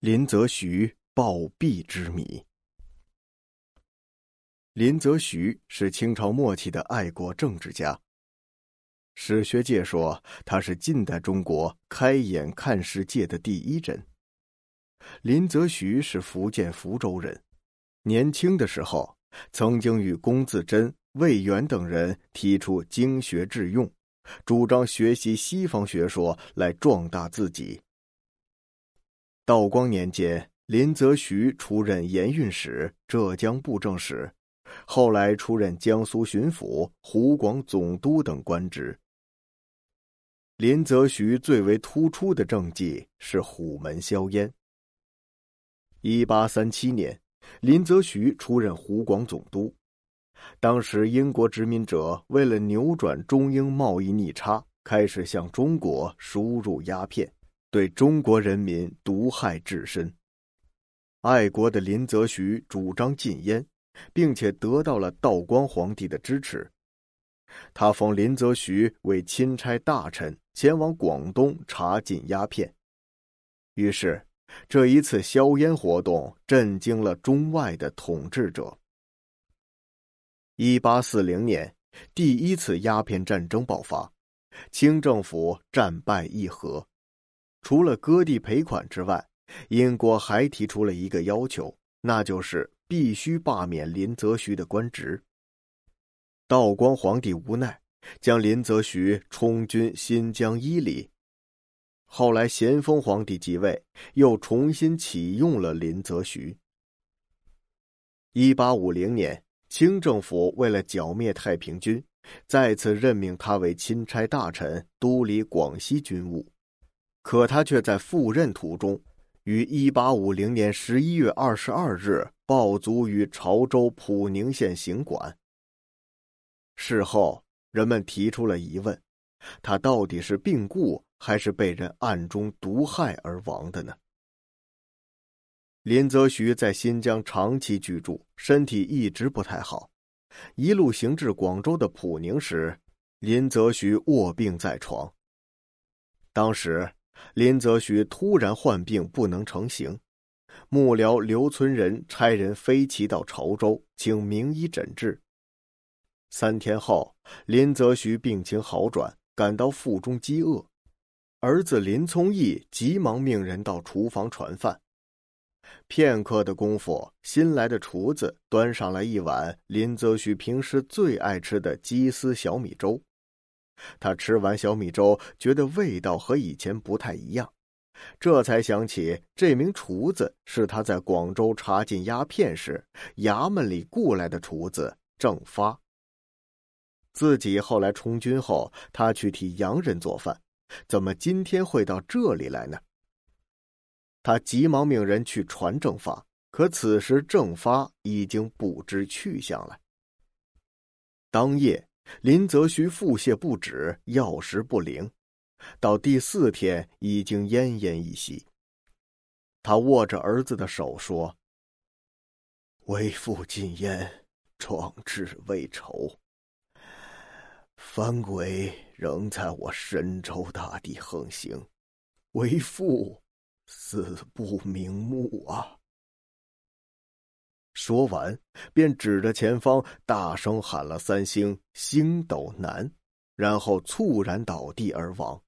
林则徐暴毙之谜。林则徐是清朝末期的爱国政治家。史学界说他是近代中国开眼看世界的第一人。林则徐是福建福州人，年轻的时候曾经与龚自珍、魏源等人提出经学致用，主张学习西方学说来壮大自己。道光年间，林则徐出任盐运使、浙江布政使，后来出任江苏巡抚、湖广总督等官职。林则徐最为突出的政绩是虎门销烟。一八三七年，林则徐出任湖广总督，当时英国殖民者为了扭转中英贸易逆差，开始向中国输入鸦片。对中国人民毒害至深。爱国的林则徐主张禁烟，并且得到了道光皇帝的支持。他封林则徐为钦差大臣，前往广东查禁鸦片。于是，这一次硝烟活动震惊了中外的统治者。一八四零年，第一次鸦片战争爆发，清政府战败议和。除了割地赔款之外，英国还提出了一个要求，那就是必须罢免林则徐的官职。道光皇帝无奈，将林则徐充军新疆伊犁。后来咸丰皇帝即位，又重新启用了林则徐。一八五零年，清政府为了剿灭太平军，再次任命他为钦差大臣，督理广西军务。可他却在赴任途中，于一八五零年十一月二十二日暴卒于潮州普宁县行馆。事后，人们提出了疑问：他到底是病故，还是被人暗中毒害而亡的呢？林则徐在新疆长期居住，身体一直不太好。一路行至广州的普宁时，林则徐卧病在床。当时。林则徐突然患病，不能成行。幕僚刘存仁差人飞骑到潮州，请名医诊治。三天后，林则徐病情好转，感到腹中饥饿。儿子林聪义急忙命人到厨房传饭。片刻的功夫，新来的厨子端上来一碗林则徐平时最爱吃的鸡丝小米粥。他吃完小米粥，觉得味道和以前不太一样，这才想起这名厨子是他在广州查禁鸦片时衙门里雇来的厨子郑发。自己后来充军后，他去替洋人做饭，怎么今天会到这里来呢？他急忙命人去传郑发，可此时郑发已经不知去向了。当夜。林则徐腹泻不止，药食不灵，到第四天已经奄奄一息。他握着儿子的手说：“为父禁烟，壮志未酬。翻鬼仍在我神州大地横行，为父死不瞑目啊！”说完，便指着前方，大声喊了三星“星斗南”，然后猝然倒地而亡。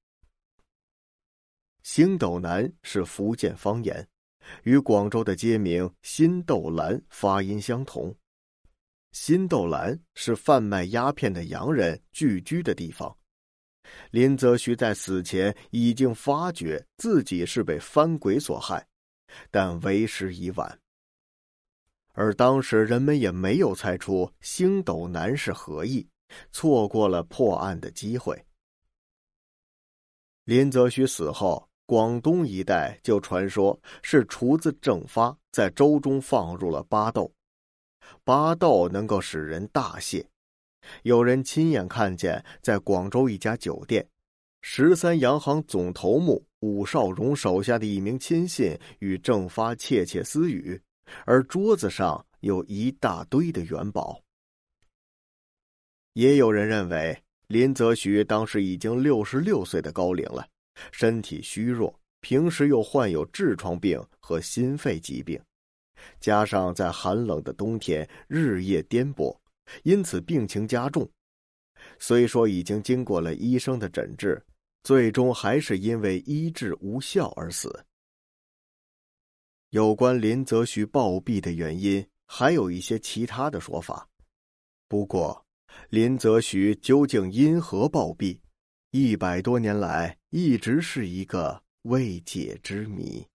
星斗南是福建方言，与广州的街名新斗兰发音相同。新斗兰是贩卖鸦片的洋人聚居的地方。林则徐在死前已经发觉自己是被番鬼所害，但为时已晚。而当时人们也没有猜出星斗南是何意，错过了破案的机会。林则徐死后，广东一带就传说是厨子郑发在粥中放入了巴豆，巴豆能够使人大泻。有人亲眼看见，在广州一家酒店，十三洋行总头目武少荣手下的一名亲信与郑发窃窃私语。而桌子上有一大堆的元宝。也有人认为林则徐当时已经六十六岁的高龄了，身体虚弱，平时又患有痔疮病和心肺疾病，加上在寒冷的冬天日夜颠簸，因此病情加重。虽说已经经过了医生的诊治，最终还是因为医治无效而死。有关林则徐暴毙的原因，还有一些其他的说法。不过，林则徐究竟因何暴毙，一百多年来一直是一个未解之谜。